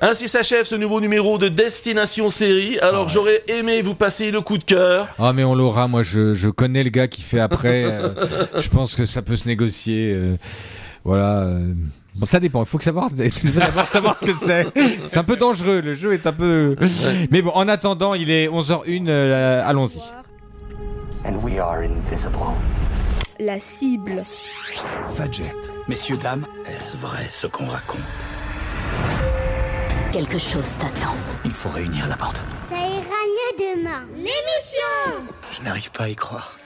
Ainsi s'achève ce nouveau numéro de Destination Série. Alors j'aurais aimé vous passer le coup de cœur. Ah mais on l'aura, moi je, je connais le gars qui fait après. euh, je pense que ça peut se négocier. euh, voilà. euh. Bon, ça dépend, il faut que savoir, d'abord savoir ce que c'est. C'est un peu dangereux, le jeu est un peu... Mais bon, en attendant, il est 11h01, euh, allons-y. And we are invisible. La cible. Fadjet. Messieurs, dames, est-ce vrai ce qu'on raconte? Quelque chose t'attend. Il faut réunir la bande. Ça ira mieux demain. L'émission Je n'arrive pas à y croire.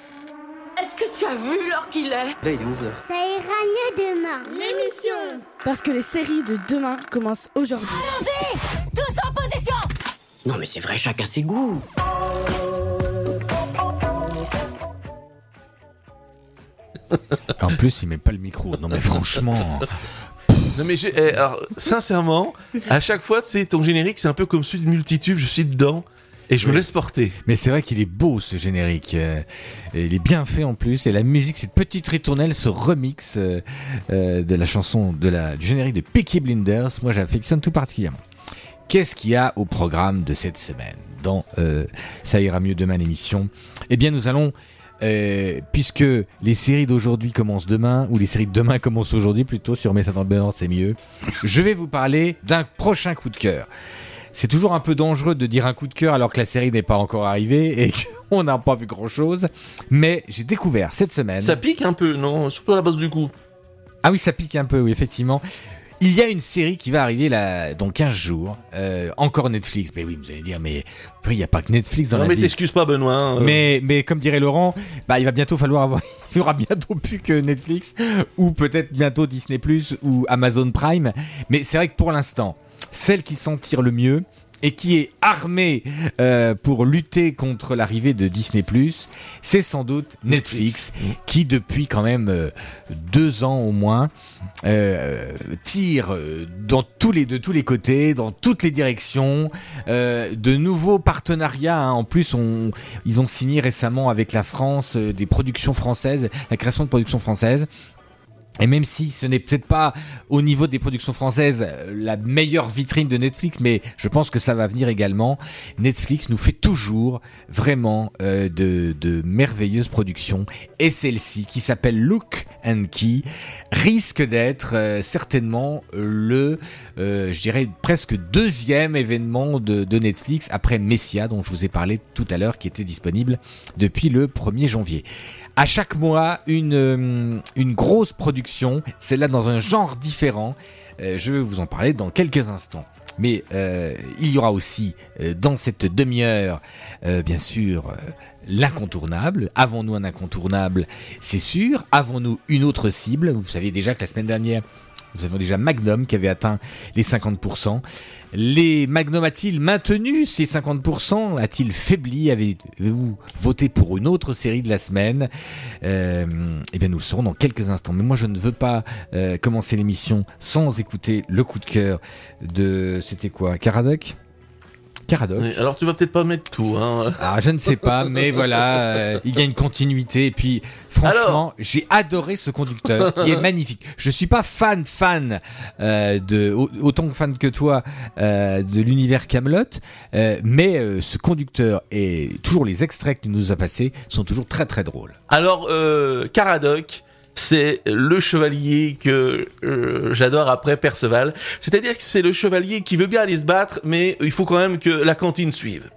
Est-ce que tu as vu l'heure qu'il est? Là, il est 11h. Ça ira mieux demain. L'émission Parce que les séries de demain commencent aujourd'hui. Tous en position Non mais c'est vrai, chacun ses goûts. En plus, il met pas le micro. Non mais franchement... Non mais eh, alors, sincèrement, à chaque fois, c'est ton générique, c'est un peu comme celui de Multitube, je suis dedans et je me laisse porter. Mais c'est vrai qu'il est beau ce générique. euh, et il est bien fait en plus. Et la musique, cette petite ritournelle, ce remix euh, euh, de la chanson, de la, du générique de Peaky Blinders, moi j'affectionne tout particulièrement. Qu'est-ce qu'il y a au programme de cette semaine dans Ça ira mieux demain l'émission? Eh bien nous allons, euh, puisque les séries d'aujourd'hui commencent demain, ou les séries de demain commencent aujourd'hui plutôt, sur Mets ça dans le bon ordre c'est mieux, je vais vous parler d'un prochain coup de cœur. C'est toujours un peu dangereux de dire un coup de cœur alors que la série n'est pas encore arrivée et qu'on n'a pas vu grand chose. Mais j'ai découvert cette semaine. Ça pique un peu, non? Surtout à la base du coup. Ah oui, ça pique un peu, oui, effectivement. Il y a une série qui va arriver là, dans 15 jours. Euh, encore Netflix. Mais oui, vous allez dire, mais il n'y a pas que Netflix dans Non la mais vie. t'excuses pas Benoît. hein, euh. Mais, mais comme dirait Laurent, bah, il va bientôt falloir avoir, il y aura bientôt plus que Netflix, ou peut-être bientôt Disney Plus ou Amazon Prime. Mais c'est vrai que pour l'instant, celle qui s'en tire le mieux et qui est armée euh, pour lutter contre l'arrivée de Disney Plus, c'est sans doute Netflix, qui depuis quand même euh, deux ans au moins euh, tire dans tous les de tous les côtés, dans toutes les directions, de nouveaux partenariats. hein. En plus, on, ils ont signé récemment avec la France des productions françaises, la création de productions françaises. Et même si ce n'est peut-être pas au niveau des productions françaises euh, la meilleure vitrine de Netflix, mais je pense que ça va venir également. Netflix nous fait toujours vraiment euh, de, merveilleuses productions. Et celle-ci, qui s'appelle Look and Key, risque d'être euh, certainement le, je dirais presque deuxième événement de, de Netflix après Messia, dont je vous ai parlé tout à l'heure, qui était disponible depuis le 1er janvier. À chaque mois, une, une grosse production, celle-là dans un genre différent. Euh, je vais vous en parler dans quelques instants. Mais euh, il y aura aussi euh, dans cette demi-heure, bien sûr, l'incontournable. Avons-nous un incontournable? C'est sûr. Avons-nous une autre cible? Vous savez déjà que la semaine dernière, nous avons déjà Magnum qui avait atteint les 50%. Les Magnum a-t-il maintenu ces 50% A-t-il faibli? Avez-vous voté pour une autre série de la semaine? Euh, Eh bien, nous le saurons dans quelques instants. Mais moi, je ne veux pas euh, commencer l'émission sans écouter le coup de cœur de... C'était quoi Caradoc Caradoc. Oui, alors tu vas peut-être pas mettre tout. Hein. Ah, je ne sais pas, mais voilà, euh, il y a une continuité. Et puis, franchement, j'ai adoré ce conducteur qui est magnifique. Je suis pas fan fan euh, de au- autant fan que toi euh, de l'univers Camelot, euh, mais euh, ce conducteur et toujours les extraits qu'il nous a passés sont toujours très très drôles. Alors, euh, Caradoc, c'est le chevalier que euh, j'adore après Perceval. C'est-à-dire que c'est le chevalier qui veut bien aller se battre, mais il faut quand même que la cantine suive.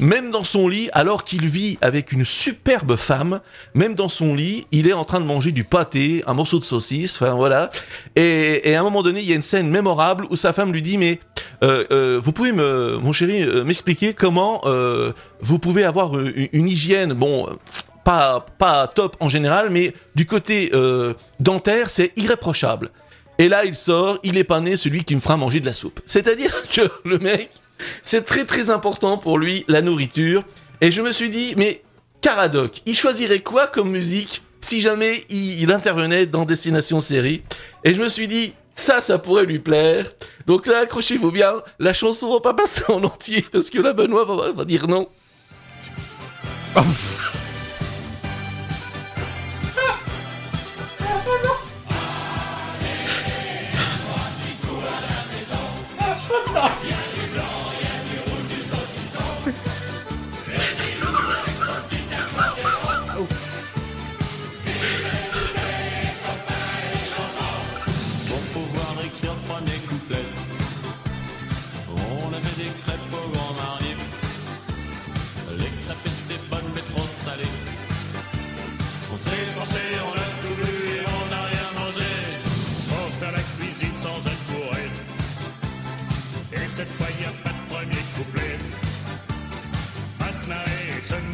Même dans son lit, alors qu'il vit avec une superbe femme, même dans son lit, il est en train de manger du pâté, un morceau de saucisse, enfin voilà. Et, à un moment donné, il y a une scène mémorable où sa femme lui dit, mais euh, euh, vous pouvez me, mon chéri, euh, m'expliquer comment vous pouvez avoir une hygiène, bon, pas top en général, mais du côté euh, dentaire, c'est irréprochable. Et là, il sort, il est pas né celui qui me fera manger de la soupe. C'est-à-dire que le mec, c'est très très important pour lui la nourriture. Et je me suis dit, mais Caradoc, il choisirait quoi comme musique si jamais il, intervenait dans Destination Série? Et je me suis dit, ça, ça pourrait lui plaire. Donc là, accrochez-vous bien, la chanson va pas passer en entier parce que là, Benoît va, va dire non.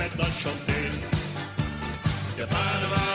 Marrer et se mettre à chanter. Y a pas de bar,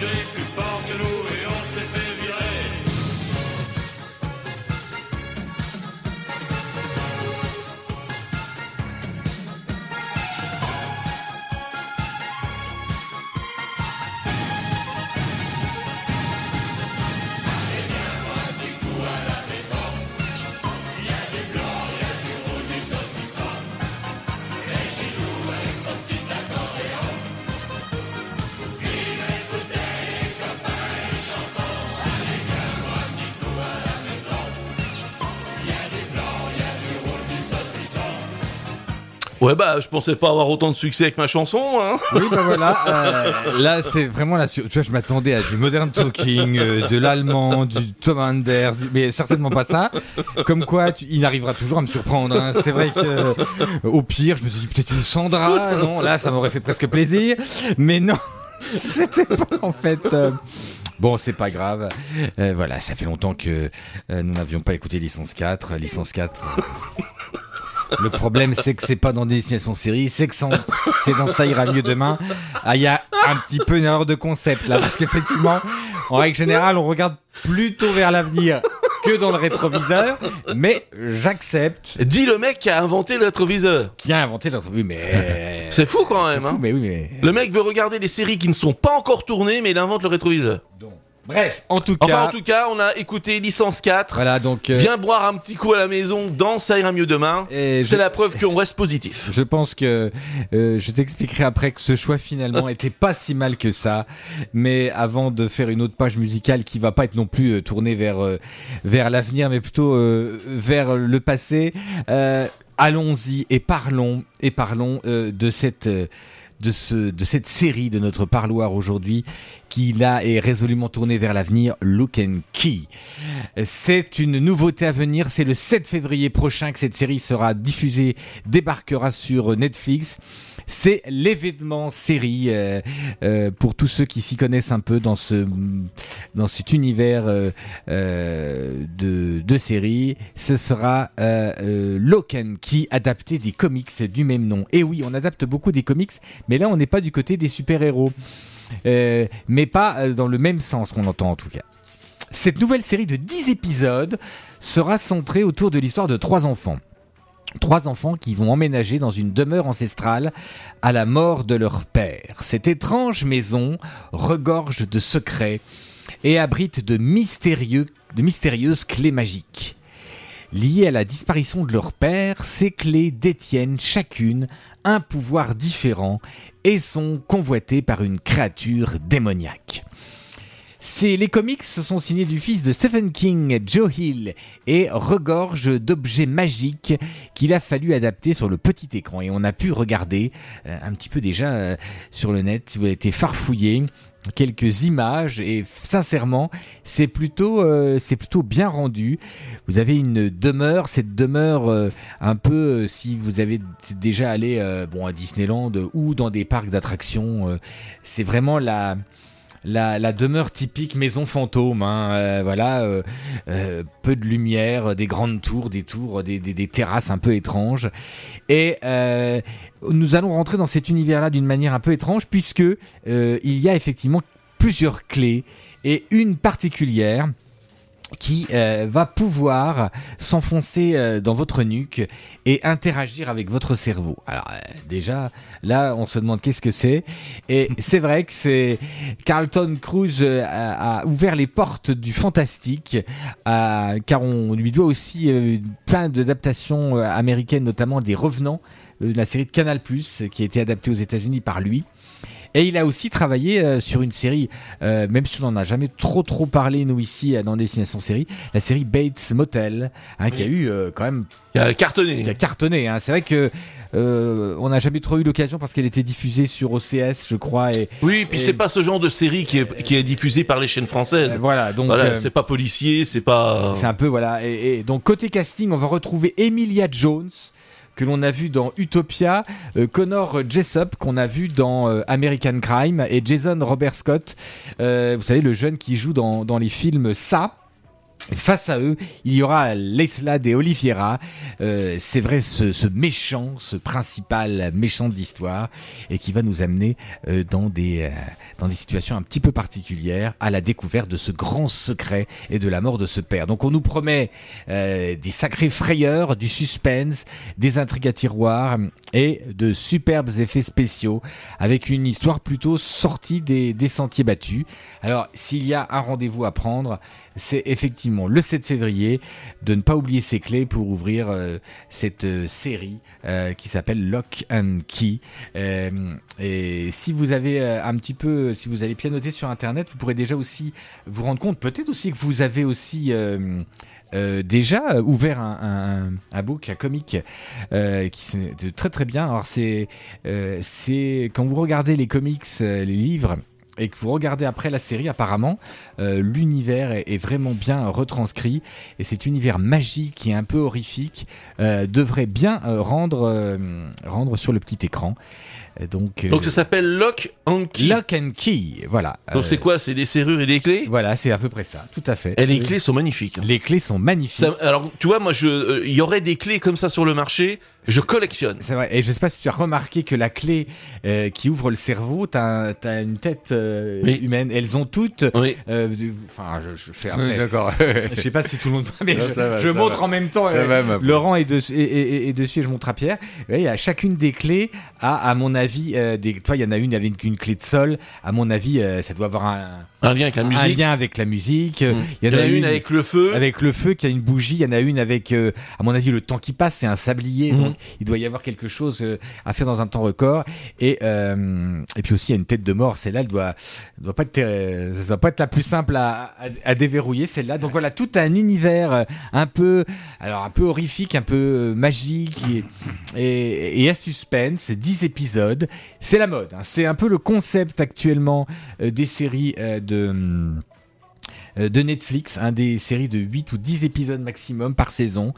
Plus fort que nous Ouais, bah, je pensais pas avoir autant de succès avec ma chanson, hein. Oui, bah voilà. euh, là, c'est vraiment la. Tu vois, je m'attendais à du modern talking, euh, de l'allemand, du Tom Anders, mais certainement pas ça. Comme quoi, tu- il arrivera toujours à me surprendre. hein. C'est vrai que, euh, au pire, je me suis dit peut-être une Sandra. Non, là, ça m'aurait fait presque plaisir. Mais non, c'était pas en fait. Bon, c'est pas grave. Euh, voilà, ça fait longtemps que euh, nous n'avions pas écouté Licence 4. Licence 4. euh, le problème, c'est que c'est pas dans Destination Série, c'est que c'est dans Ça ira mieux demain. Ah, il y a un petit peu une erreur de concept là, parce qu'effectivement, en règle générale, on regarde plutôt vers l'avenir que dans le rétroviseur, mais j'accepte. Dis le mec qui a inventé le rétroviseur. Qui a inventé le rétroviseur Oui, mais. C'est fou quand même, fou, hein. mais oui, mais. Le mec veut regarder les séries qui ne sont pas encore tournées, mais il invente le rétroviseur. Bref, en tout cas. Enfin, en tout cas, on a écouté Licence 4. Voilà, donc. euh, Viens boire un petit coup à la maison dans Ça ira mieux demain. C'est je- la preuve qu'on reste positif. Je pense que euh, je t'expliquerai après que ce choix finalement était pas si mal que ça. Mais avant de faire une autre page musicale qui va pas être non plus euh, tournée vers euh, vers l'avenir, mais plutôt vers le passé, euh, allons-y et parlons et parlons euh, de cette euh, de ce de cette série de notre parloir aujourd'hui qui là est résolument tournée vers l'avenir Look and Key. C'est une nouveauté à venir, c'est le 7 février prochain que cette série sera diffusée, débarquera sur Netflix. C'est l'événement série euh, euh, pour tous ceux qui s'y connaissent un peu dans ce dans cet univers euh, de, de série. Ce sera and Key adapté des comics du même nom. Et oui, on adapte beaucoup des comics, mais là on n'est pas du côté des super-héros. Euh, mais pas euh, dans le même sens qu'on entend en tout cas. Cette nouvelle série de 10 épisodes sera centrée autour de l'histoire de trois enfants. Trois enfants qui vont emménager dans une demeure ancestrale à la mort de leur père. Cette étrange maison regorge de secrets et abrite de, mystérieuses clés magiques. Liées à la disparition de leur père, ces clés détiennent chacune un pouvoir différent et sont convoitées par une créature démoniaque. Les comics sont signés du fils de Stephen King, Joe Hill, et regorgent d'objets magiques qu'il a fallu adapter sur le petit écran. Et on a pu regarder euh, un petit peu déjà euh, sur le net, si vous avez été farfouillé, quelques images et sincèrement c'est plutôt euh, c'est plutôt bien rendu. Vous avez une demeure cette demeure euh, un peu euh, si vous avez déjà allé bon à Disneyland ou dans des parcs d'attractions c'est vraiment la la, demeure typique maison fantôme, hein, euh, voilà, euh, euh, peu de lumière, des grandes tours, des tours, des, des- terrasses un peu étranges. Et nous allons rentrer dans cet univers-là d'une manière un peu étrange, puisque il y a effectivement plusieurs clés et une particulière qui euh, va pouvoir s'enfoncer euh, dans votre nuque et interagir avec votre cerveau. Alors euh, déjà, là, on se demande qu'est-ce que c'est. Et c'est vrai que c'est Carlton Cruz euh, a, a ouvert les portes du fantastique, euh, car on lui doit aussi plein d'adaptations américaines, notamment des Revenants, euh, la série de Canal+, qui a été adaptée aux États-Unis par lui. Et il a aussi travaillé euh, sur une série, euh, même si on n'en a jamais trop trop parlé nous ici euh, dans Destination Série, la série Bates Motel, hein, qui a eu euh, quand même Il a cartonné. qui a cartonné. Hein. C'est vrai que euh, on n'a jamais trop eu l'occasion parce qu'elle était diffusée sur OCS, je crois. Et Oui, puis Et- c'est pas ce genre de série qui est, qui est diffusée par les chaînes euh, françaises. voilà, donc Voilà, euh, c'est pas policier, c'est pas. c'est un peu voilà. Et, et donc côté casting, on va retrouver Emilia Jones que l'on a vu dans Utopia, euh, Connor Jessup qu'on a vu dans euh, American Crime et Jason Robert Scott, euh, vous savez le jeune qui joue dans, dans les films Ça. Et Face à eux, il y aura Lesla de Oliveira. Euh, c'est vrai, ce, ce méchant, ce principal méchant de l'histoire, et qui va nous amener euh, dans des euh, dans des situations un petit peu particulières à la découverte de ce grand secret et de la mort de ce père. Donc on nous promet euh, des sacrées frayeurs, du suspense, des intrigues à tiroir et de superbes effets spéciaux avec une histoire plutôt sortie des, des sentiers battus. Alors s'il y a un rendez-vous à prendre, c'est effectivement le 7 février de ne pas oublier ses clés pour ouvrir euh, cette euh, série euh, qui s'appelle Lock and Key. Et si vous avez un petit peu, si vous allez pianoter sur internet, vous pourrez déjà aussi vous rendre compte, peut-être aussi que vous avez aussi déjà ouvert un, un, book, un comic qui c'est de très très bien. Alors c'est c'est quand vous regardez les comics, les livres et que vous regardez après la série, apparemment, euh, l'univers est, vraiment bien retranscrit et cet univers magique et un peu horrifique euh, devrait bien euh, rendre rendre sur le petit écran. Donc, euh, Donc ça s'appelle Lock and Key. Lock and Key, voilà. Donc Euh, c'est quoi? C'est des serrures et des clés? Voilà, c'est à peu près ça, tout à fait. Et les clés sont magnifiques. hein. Les clés sont magnifiques. Ça- alors, tu vois, moi, je, euh, il y aurait des clés comme ça sur le marché. Je collectionne. C'est vrai. Et je sais pas si tu as remarqué que la clé euh, qui ouvre le cerveau, t'as as une tête euh, Oui. humaine. Elles ont toutes. Oui. euh, du- Enfin, je, je fais. D'accord. Je sais pas si tout le monde mais je, va, montre va. en même temps. Ça euh, va. Laurent est, et dessus et je montre à Pierre. Et il y a chacune des clés a, à mon avis, euh, des. Toi, il y en a une avec une clé de sol. À mon avis, euh, ça doit avoir un, Un lien avec la un musique. lien avec la musique. Mm. Il y en a une avec le feu. avec le feu qui a une bougie. Il y en a une avec, euh, à mon avis, le temps qui passe. C'est un sablier, Mhm. donc il doit y avoir quelque chose euh, à faire dans un temps record. Et euh, et puis aussi il y a une tête de mort. Celle-là, elle doit, elle doit pas être, ça doit pas être la plus simple à, à, à déverrouiller. Celle-là. Donc voilà, tout un univers un peu, alors un peu horrifique, un peu magique et, et, et à suspense. 10 épisodes. C'est la mode. hein. C'est un peu le concept actuellement des séries euh, de euh, de Netflix, un des séries de 8 ou 10 épisodes maximum par saison.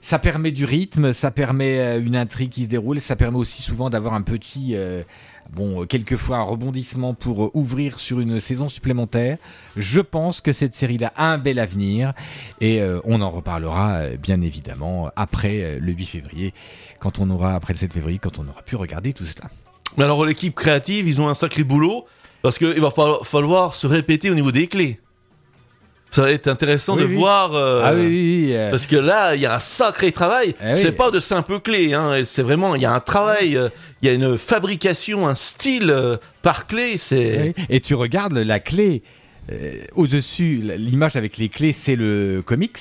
Ça permet du rythme, ça permet euh, une intrigue qui se déroule, ça permet aussi souvent d'avoir un petit, euh, bon, quelquefois un rebondissement pour ouvrir sur une saison supplémentaire. Je pense que cette série-là a un bel avenir et on en reparlera bien évidemment après le 8 février, quand on aura, après le 7 février, quand on aura pu regarder tout cela. Mais alors, l'équipe créative, ils ont un sacré boulot. Parce qu'il va fa- falloir se répéter au niveau des clés. Ça va être intéressant Oui, de oui. voir. euh, Ah oui, oui, oui, euh, Parce que là, il y a un sacré travail. Eh. C'est pas de simples clés, hein. C'est vraiment, il y a un travail, euh, il y a une fabrication, un style euh, par clé. C'est oui. Et tu regardes la clé au-dessus, l'image avec les clés, c'est le comics.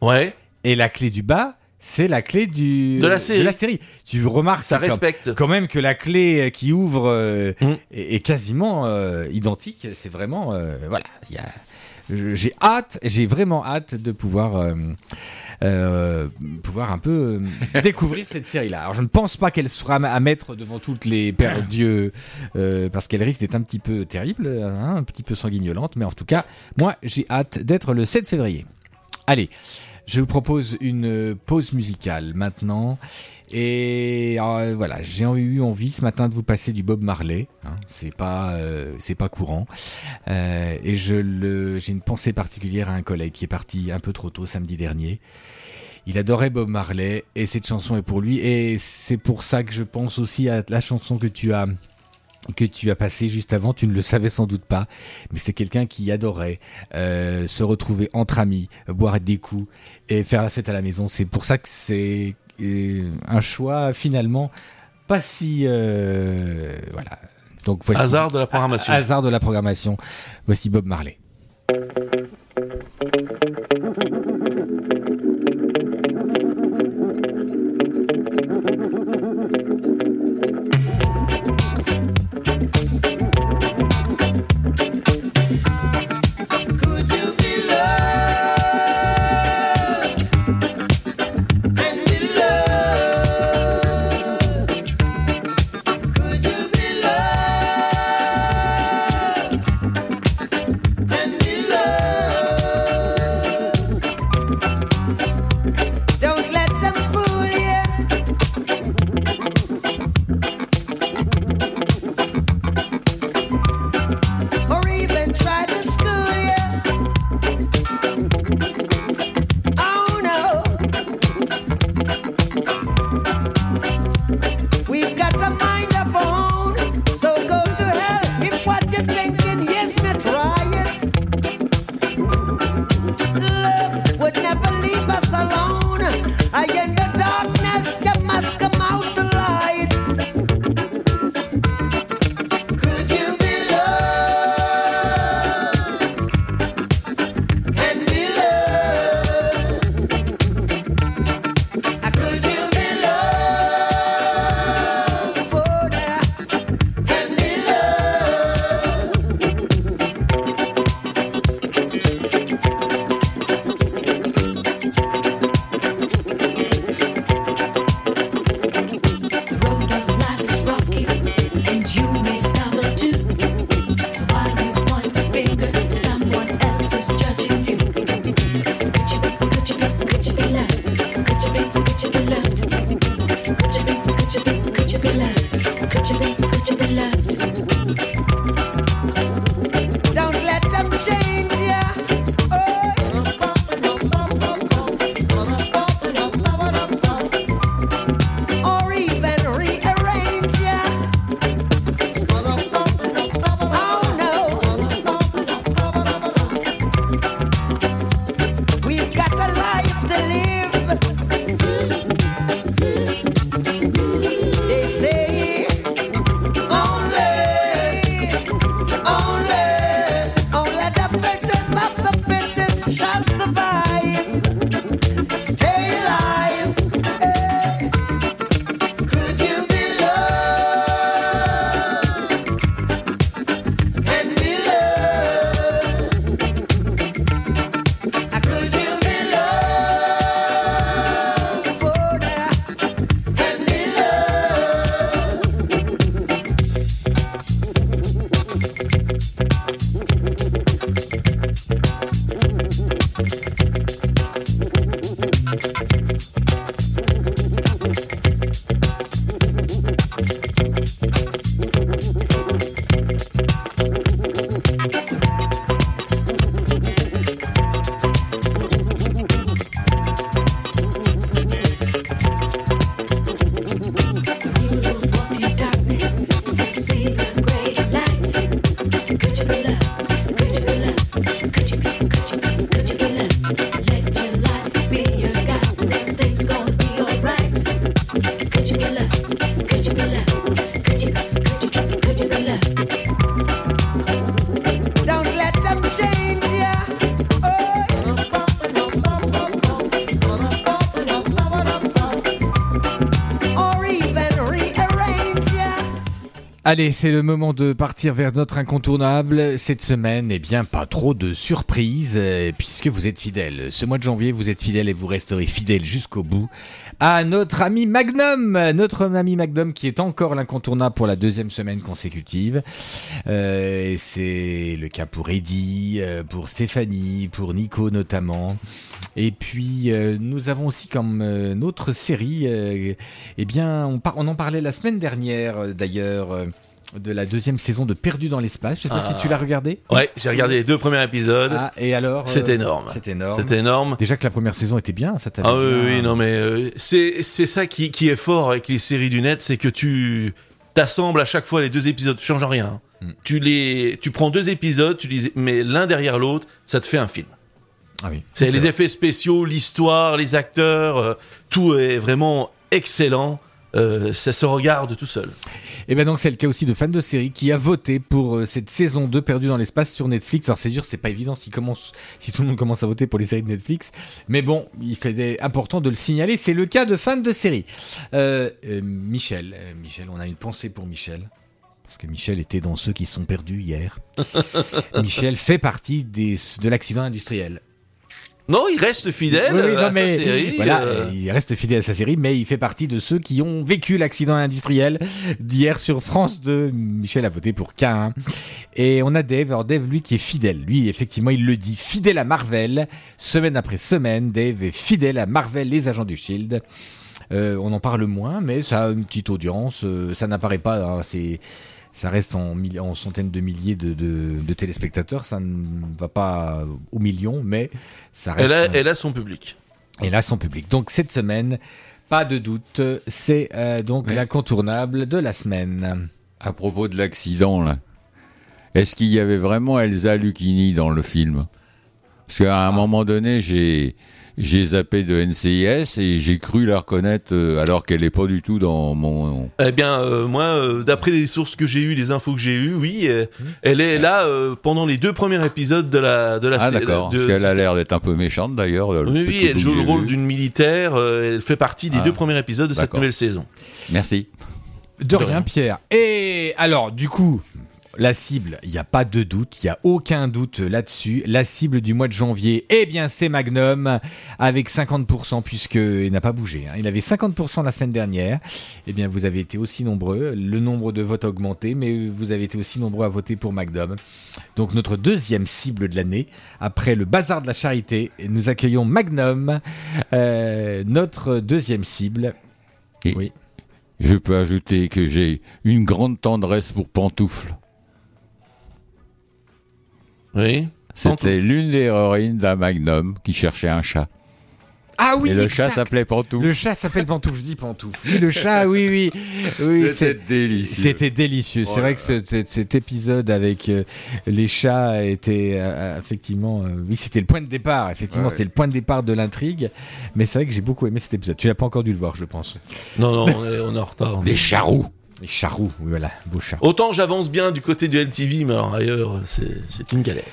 ouais, Et la clé du bas, c'est la clé du De la série. Tu remarques ça quand- respecte. quand même que la clé qui ouvre euh, Mm. est, est quasiment euh, identique. C'est vraiment euh, voilà. j'ai hâte, j'ai vraiment hâte de pouvoir euh, euh, pouvoir un peu euh, découvrir cette série-là. Alors je ne pense pas qu'elle sera à mettre devant toutes les pères d'Dieu euh, parce qu'elle risque d'être un petit peu terrible, hein, un petit peu sanguignolante. Mais en tout cas, moi j'ai hâte d'être le 7 février. Allez, je vous propose une pause musicale maintenant. Et euh, voilà, j'ai eu envie ce matin de vous passer du Bob Marley. hein. c'est pas, euh, c'est pas courant. Euh, et je le, j'ai une pensée particulière à un collègue qui est parti un peu trop tôt samedi dernier. Il adorait Bob Marley et cette chanson est pour lui. Et c'est pour ça que je pense aussi à la chanson que tu as que tu as passée juste avant. Tu ne le savais sans doute pas, mais c'est quelqu'un qui adorait euh, se retrouver entre amis, boire des coups et faire la fête à la maison. C'est pour ça que c'est euh, un choix finalement pas si euh, voilà. Donc voici Hasard de la programmation. hasard de la programmation. Voici Bob Marley. Allez, c'est le moment de partir vers notre incontournable. Cette semaine, eh bien, pas trop de surprises, euh, puisque vous êtes fidèles. Ce mois de janvier, vous êtes fidèles et vous resterez fidèles jusqu'au bout à notre ami Magnum. Notre ami Magnum qui est encore l'incontournable pour la deuxième semaine consécutive. Euh, c'est le cas pour Eddie, euh, pour Stéphanie, pour Nico notamment. Et puis euh, nous avons aussi comme euh, notre série, euh, eh bien on, par- on en parlait la semaine dernière euh, d'ailleurs de la deuxième saison de Perdu dans l'espace. Je sais pas Ah. si tu l'as regardé. Ouais, j'ai regardé les deux premiers épisodes. Ah, et alors C'est énorme. C'est énorme. C'était énorme. Déjà que la première saison était bien, ça t'avait Ah oui, bien- oui, non, mais c'est c'est ça qui, qui est fort avec les séries du net, c'est que tu t'assembles à chaque fois les deux épisodes, tu changes rien. Mm. Tu les, tu prends deux épisodes, tu les mets l'un derrière l'autre, ça te fait un film. Ah oui. C'est les effets spéciaux, l'histoire, les acteurs, euh, tout est vraiment excellent. Euh, ça se regarde tout seul. Et ben donc c'est le cas aussi de fans de série qui a voté pour euh, cette saison 2 perdue dans l'espace sur Netflix. Alors c'est sûr, c'est pas évident si, commence, si tout le monde commence à voter pour les séries de Netflix, mais bon, il fait des, important de le signaler. C'est le cas de fans de série. Euh, Michel, Michel, on a une pensée pour Michel. Parce que Michel était dans ceux qui sont perdus hier. Michel fait partie des, de l'accident industriel. Non, il reste fidèle Oui, oui, à mais sa série. voilà, euh, euh, il reste fidèle à sa série, mais il fait partie de ceux qui ont vécu l'accident industriel d'hier sur France 2. Michel a voté pour K1. Et on a Dave. Alors Dave, lui, qui est fidèle. Lui, effectivement, il le dit, fidèle à Marvel. Semaine après semaine, Dave est fidèle à Marvel, les agents du Shield. Euh, on en parle moins, mais ça a une petite audience. euh, ça n'apparaît pas. hein, c'est ça reste en, centaines de milliers de, de- de téléspectateurs. Ça ne va pas aux millions, mais ça reste. elle, a, elle a son public. et là, son public. Donc cette semaine, pas de doute, c'est euh, donc Ouais. l'incontournable de la semaine. À propos de l'accident, là, est-ce qu'il y avait vraiment Elsa Lucchini dans le film? Parce qu'à un moment donné, j'ai j'ai zappé de NCIS et j'ai cru la reconnaître euh, alors qu'elle n'est pas du tout dans mon. Eh bien, euh, moi, euh, d'après les sources que j'ai eues, les infos que j'ai eues, oui, euh, elle est là euh, pendant les deux premiers épisodes de la de la Ah d'accord, parce qu'elle a l'air d'être un peu méchante d'ailleurs. le Oui, elle joue le rôle d'une militaire. euh, elle fait partie des Ah. deux premiers épisodes de cette nouvelle saison. Merci. De rien, Pierre. Et alors, du coup, la cible, il n'y a pas de doute, il n'y a aucun doute là-dessus. La cible du mois de janvier, eh bien, c'est Magnum, avec 50%, puisqu'il n'a pas bougé. hein. Il avait 50% la semaine dernière. Eh bien, vous avez été aussi nombreux. Le nombre de votes a augmenté, mais vous avez été aussi nombreux à voter pour Magnum. Donc, notre deuxième cible de l'année, après le bazar de la charité, nous accueillons Magnum, euh, notre deuxième cible. Et Oui. Je peux ajouter que j'ai une grande tendresse pour Pantoufle. Oui. C'était l'une des héroïnes d'un Magnum qui cherchait un chat. Ah oui, et le chat s'appelait Pantoufle. Le chat s'appelle Pantoufle, je dis Pantoufle. Oui, le chat, oui, oui. oui c'est- délicieux. C'était délicieux. C'est vrai que ce- ce- cet épisode avec euh, les chats était euh, effectivement, euh, oui, c'était le point de départ. Effectivement, Ouais. c'était le point de départ de l'intrigue. Mais c'est vrai que j'ai beaucoup aimé cet épisode. Tu l'as pas encore dû le voir, je pense. Non, non, on est, on est en retard. Des charroux. Charroux, oui, voilà, beau chat. Autant j'avance bien du côté du LTV, mais alors ailleurs, c'est une galère.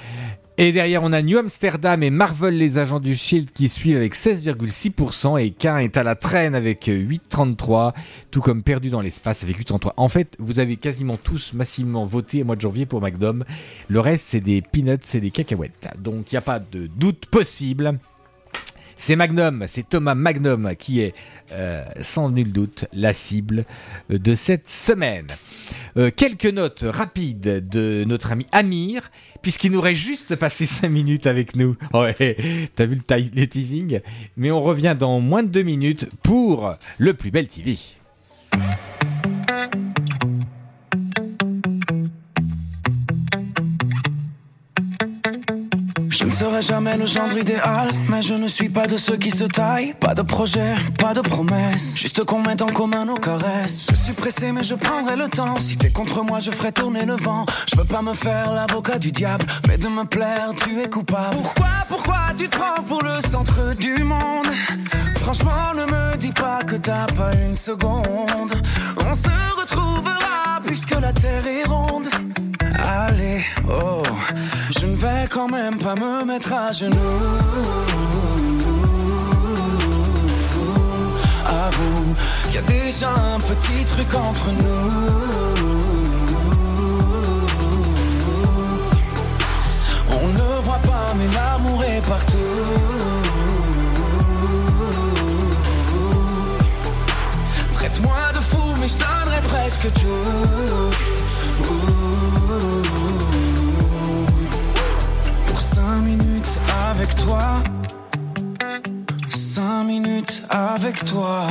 Et derrière, on a New Amsterdam et Marvel, les agents du Shield, qui suivent avec 16,6%. Et Cain est à la traîne avec euh, 8,33%, tout comme Perdu dans l'espace avec 8,33%. En fait, vous avez quasiment tous massivement voté au mois de janvier pour McDom. Le reste, c'est des peanuts, c'est des cacahuètes. Donc, il n'y a pas de doute possible. C'est Magnum, c'est Thomas Magnum qui est, euh, sans nul doute, la cible euh, de cette semaine. Euh, quelques notes rapides de notre ami Amir, puisqu'il nous reste juste passé 5 minutes avec nous. Ouais, t'as vu le, le teasing? Mais on revient dans moins de 2 minutes pour le plus bel TV. Je ne serai jamais le gendre idéal, mais je ne suis pas de ceux qui se taillent. Pas de projet, pas de promesse, juste qu'on mette en commun nos caresses. Je suis pressé, mais je prendrai le temps. Si t'es contre moi, je ferai tourner le vent. Je veux pas me faire l'avocat du diable, mais de me plaire, tu es coupable. Pourquoi, pourquoi tu te prends pour le centre du monde? Franchement, ne me dis pas que t'as pas une seconde. On se retrouvera puisque la terre est ronde. Allez, oh, je ne vais quand même pas me mettre à genoux. Avoue qu'il y a déjà un petit truc entre nous. On ne voit pas, mais l'amour est partout. Traite-moi de fou, mais je donnerai presque tout. Toi. Cinq minutes avec toi.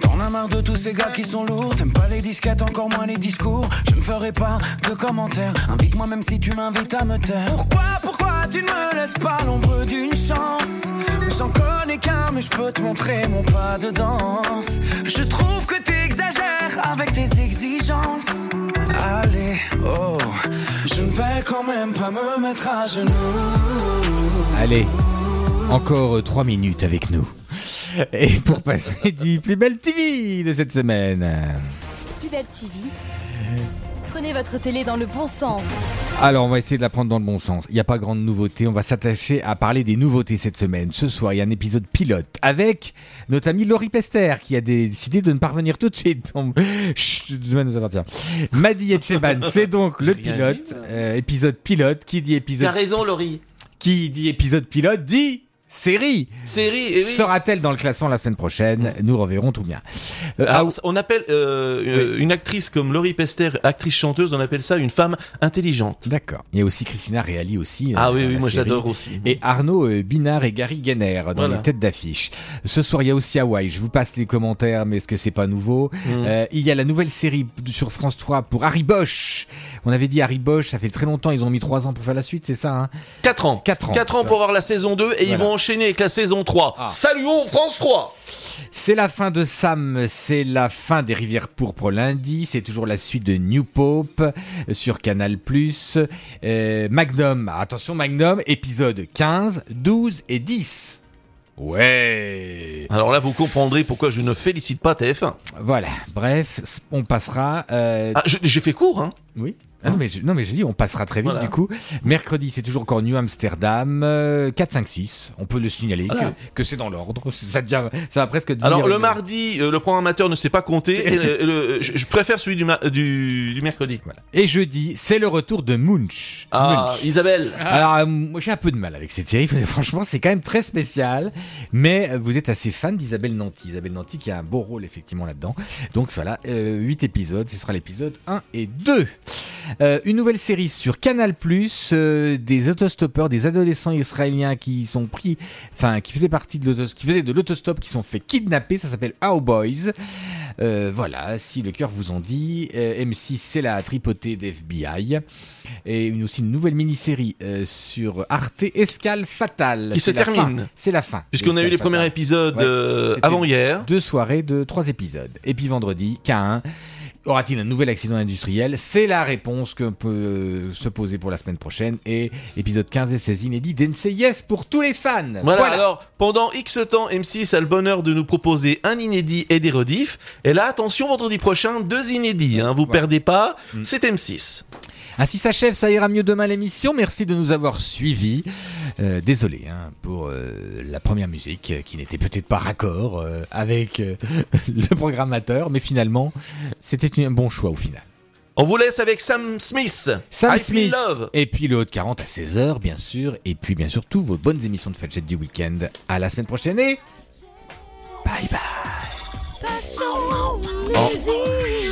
T'en as marre de tous ces gars qui sont lourds. T'aimes pas les disquettes, encore moins les discours. Je ne ferai pas de commentaires. Invite-moi même si tu m'invites à me taire. Pourquoi, pourquoi tu ne me laisses pas l'ombre d'une chance? J'en connais qu'un, mais je peux te montrer mon pas de danse. Je trouve que t'exagères avec tes exigences. Allez, oh, je ne vais quand même pas me mettre à genoux. Allez, encore 3 minutes avec nous. Et pour passer du plus belle TV de cette semaine. Plus belle TV. Prenez votre télé dans le bon sens. Alors, on va essayer de la prendre dans le bon sens. Il n'y a pas grande nouveauté. On va s'attacher à parler des nouveautés cette semaine. Ce soir, il y a un épisode pilote avec notre ami Laurie Pester qui a décidé de ne pas revenir tout de suite. On... Chut, demain nous appartient. Madi Etcheban, c'est donc le pilote. Euh, épisode pilote. Qui dit épisode T'as raison, Laurie. Qui dit épisode pilote dit série. Série, eh oui. Sera-t-elle dans le classement la semaine prochaine? Nous reverrons tout bien. Euh, Alors, on appelle euh, euh, une actrice comme Laurie Pester, actrice chanteuse, on appelle ça une femme intelligente. D'accord. Il y a aussi Christina Reali aussi. Ah euh, oui, dans oui, moi l'adore aussi. Et Arnaud euh, Binard et Gary Guéner dans Voilà. les têtes d'affiche. Ce soir, il y a aussi Hawaï. Je vous passe les commentaires, mais est-ce que c'est pas nouveau? Mm. Euh, Il y a la nouvelle série sur France 3 pour Harry Bosch. On avait dit Harry Bosch, ça fait très longtemps. Ils ont mis 3 ans pour faire la suite, c'est ça hein? 4 ans. 4 ans. 4 ans pour voir la saison 2 et ils vont enchaîner avec la saison 3. Ah. Saluons France 3 C'est la fin de Sam, c'est la fin des Rivières Pourpres lundi, c'est toujours la suite de New Pope sur Canal+. Euh, Magnum, attention Magnum, épisode 15, 12 et 10. Ouais Alors là, vous comprendrez pourquoi je ne félicite pas TF1. Voilà, bref, on passera... euh, Ah, j'ai fait court, hein Oui. Ah non, mais je, non, mais je dis, on passera très vite Voilà. du coup. Mercredi, c'est toujours encore New Amsterdam, euh, 4, 5, 6. On peut le signaler Voilà. que, que c'est dans l'ordre. Ça, devient- ça va presque devenir Alors le une- mardi, euh, le programmateur ne sait pas compter. et le- le- je, je préfère celui du, du, du mercredi. Voilà. Et jeudi, c'est le retour de Munch. Ah, Munch. Isabelle. Alors, euh, moi j'ai un peu de mal avec cette série, franchement c'est quand même très spécial, mais euh, vous êtes assez fan d'Isabelle Nanty, Isabelle Nanty qui a un beau rôle effectivement là-dedans. Donc voilà, euh, 8 épisodes, ce sera l'épisode 1 et 2. Euh, une nouvelle série sur Canal+, euh, des autostoppeurs, des adolescents israéliens qui sont pris, enfin qui faisaient partie de qui faisaient de l'autostop, qui sont fait kidnapper, ça s'appelle How Boys. Euh, voilà, si le cœur vous en dit, euh, M6 c'est la tripotée d'FBI. Et une, aussi une nouvelle mini-série sur Arte Escale Fatale. Qui se termine. C'est la fin. Puisqu'on a eu les premiers épisodes Ouais. avant hier. Deux soirées de trois épisodes. Et puis vendredi, K1. Aura-t-il un nouvel accident industriel? C'est la réponse qu'on peut euh, se poser pour la semaine prochaine. Et épisode 15 et 16 inédit d'NCIS pour tous les fans. Voilà, alors pendant X temps, M6 a le bonheur de nous proposer un inédit et des rediffs. Et là, attention, vendredi prochain, deux inédits. Hein, vous perdez pas, Mm. c'est M6. Ainsi s'achève, ça ira mieux demain l'émission. Merci de nous avoir suivis. Euh, désolé hein, pour euh, la première musique euh, qui n'était peut-être pas raccord euh, avec euh, le programmateur, mais finalement, c'était un bon choix au final. On vous laisse avec Sam Smith. Sam I Feel Smith Love. et puis le Haut de 40 à 16h bien sûr et puis bien sûr toutes vos bonnes émissions de Fadjet du week-end à la semaine prochaine et bye bye Passion, musique.